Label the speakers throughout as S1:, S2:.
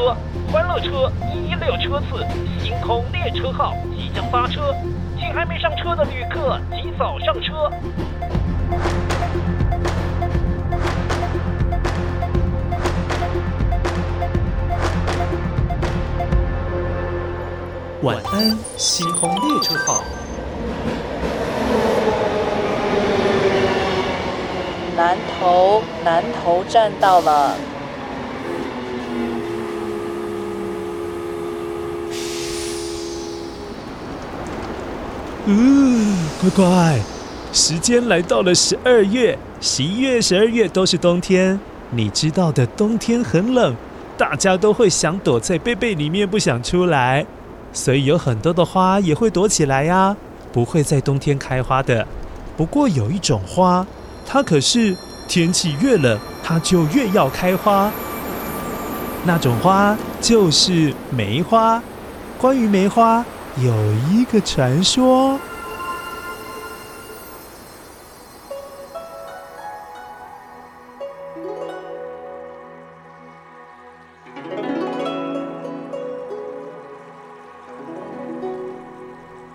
S1: 车，欢乐车一六车次，星空列车号即将发车，请还没上车的旅客及早上车。
S2: 晚安，星空列车号。
S3: 南头，南头站到了。
S4: 嗯，乖乖，时间来到了十二月，十一月、十二月都是冬天。你知道的，冬天很冷，大家都会想躲在被被里面不想出来，所以有很多的花也会躲起来呀，不会在冬天开花的。不过有一种花，它可是天气越冷，它就越要开花。那种花就是梅花。关于梅花，有一个传说。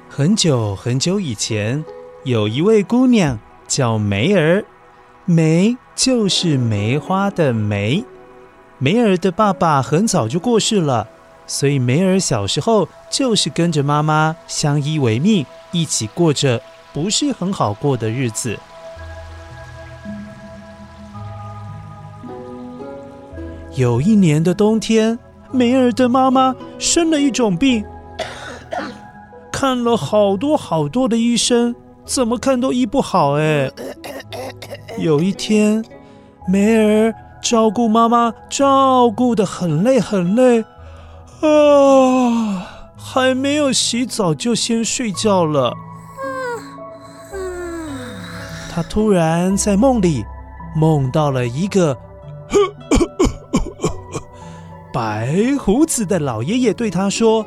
S4: 很久很久以前，有一位姑娘叫梅儿，梅就是梅花的梅。梅儿的爸爸很早就过世了。所以梅儿小时候就是跟着妈妈相依为命，一起过着不是很好过的日子。有一年的冬天，梅儿的妈妈生了一种病，看了好多好多的医生，怎么看都医不好。哎，有一天，梅儿照顾妈妈，照顾的很累很累。啊！还没有洗澡就先睡觉了。他突然在梦里梦到了一个白胡子的老爷爷，对他说：“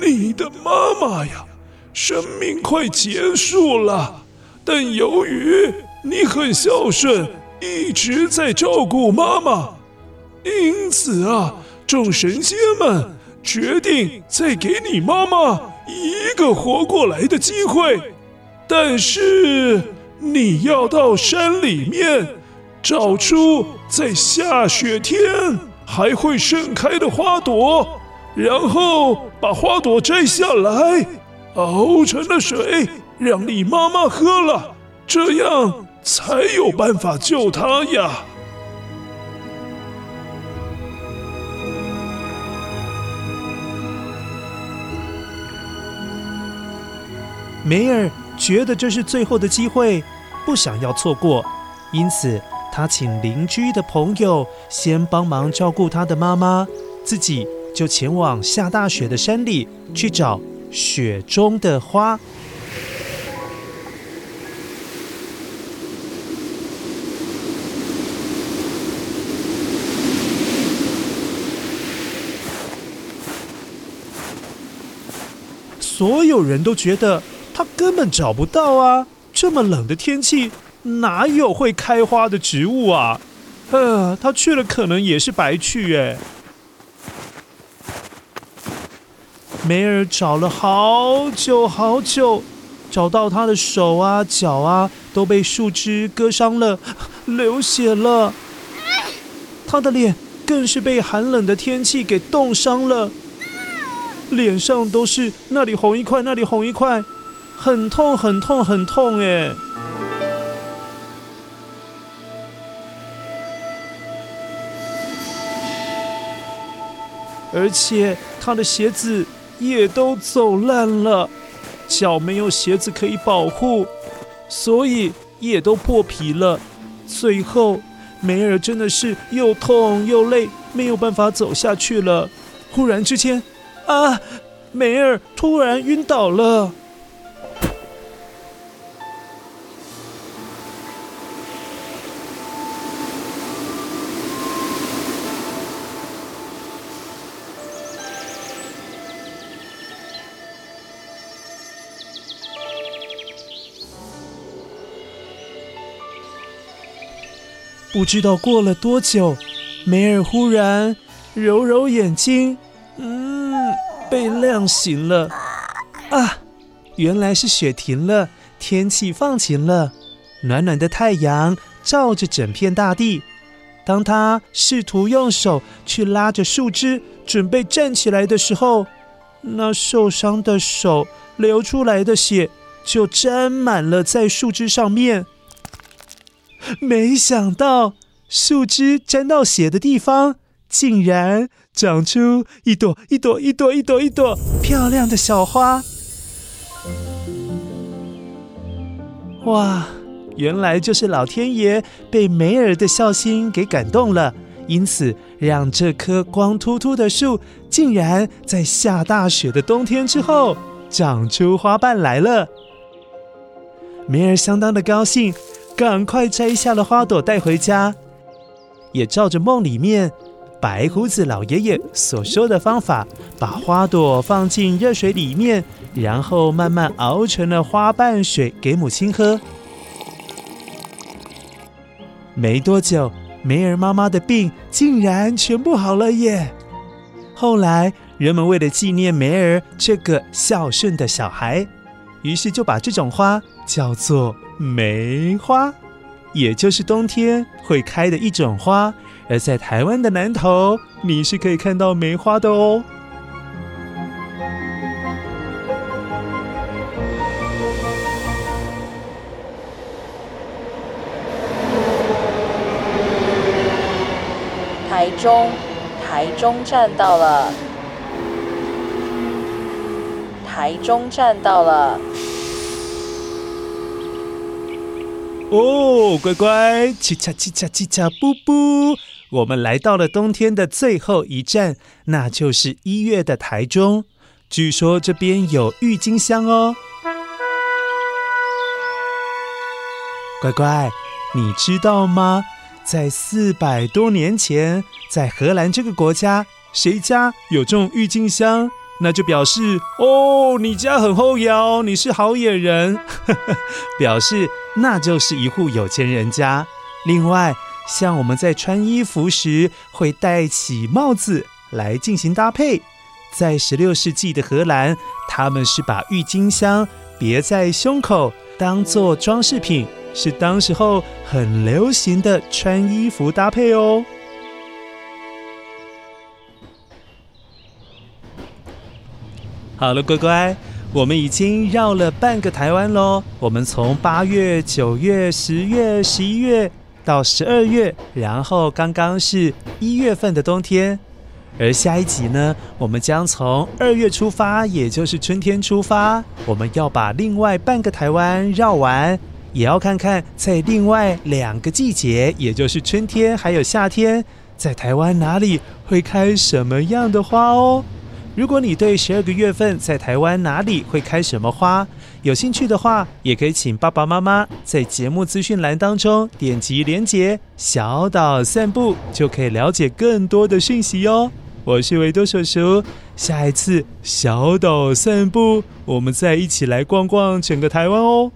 S4: 你的妈妈呀，生命快结束了，但由于你很孝顺，一直在照顾妈妈。”因此啊，众神仙们决定再给你妈妈一个活过来的机会，但是你要到山里面找出在下雪天还会盛开的花朵，然后把花朵摘下来，熬成了水，让你妈妈喝了，这样才有办法救她呀。梅尔觉得这是最后的机会，不想要错过，因此他请邻居的朋友先帮忙照顾他的妈妈，自己就前往下大雪的山里去找雪中的花。所有人都觉得。他根本找不到啊！这么冷的天气，哪有会开花的植物啊？呃，他去了可能也是白去哎。梅尔找了好久好久，找到他的手啊脚啊都被树枝割伤了，流血了。他的脸更是被寒冷的天气给冻伤了，脸上都是那里红一块，那里红一块。很痛，很痛，很痛哎！而且他的鞋子也都走烂了，脚没有鞋子可以保护，所以也都破皮了。最后，梅尔真的是又痛又累，没有办法走下去了。忽然之间，啊，梅尔突然晕倒了。不知道过了多久，梅尔忽然揉揉眼睛，嗯，被亮醒了。啊，原来是雪停了，天气放晴了，暖暖的太阳照着整片大地。当他试图用手去拉着树枝，准备站起来的时候，那受伤的手流出来的血就沾满了在树枝上面。没想到，树枝沾到血的地方，竟然长出一朵一朵一朵一朵一朵漂亮的小花。哇，原来就是老天爷被梅尔的孝心给感动了，因此让这棵光秃秃的树，竟然在下大雪的冬天之后，长出花瓣来了。梅尔相当的高兴。赶快摘下了花朵带回家，也照着梦里面白胡子老爷爷所说的方法，把花朵放进热水里面，然后慢慢熬成了花瓣水给母亲喝。没多久，梅儿妈妈的病竟然全部好了耶！后来，人们为了纪念梅儿这个孝顺的小孩，于是就把这种花叫做梅花，也就是冬天会开的一种花。而在台湾的南投，你是可以看到梅花的哦。
S3: 台中，台中站到了。台中站到了。
S4: 哦，乖乖，叽喳叽喳叽喳，布布，我们来到了冬天的最后一站，那就是一月的台中。据说这边有郁金香哦。乖乖，你知道吗？在四百多年前，在荷兰这个国家，谁家有种郁金香？那就表示哦，你家很厚腰，你是好野人，表示那就是一户有钱人家。另外，像我们在穿衣服时会戴起帽子来进行搭配，在十六世纪的荷兰，他们是把郁金香别在胸口当做装饰品，是当时候很流行的穿衣服搭配哦。好了，乖乖，我们已经绕了半个台湾喽。我们从八月、九月、十月、十一月到十二月，然后刚刚是一月份的冬天。而下一集呢，我们将从二月出发，也就是春天出发，我们要把另外半个台湾绕完，也要看看在另外两个季节，也就是春天还有夏天，在台湾哪里会开什么样的花哦。如果你对十二个月份在台湾哪里会开什么花有兴趣的话，也可以请爸爸妈妈在节目资讯栏当中点击连结“小岛散步”，就可以了解更多的讯息哦。我是维多叔叔，下一次小岛散步，我们再一起来逛逛整个台湾哦。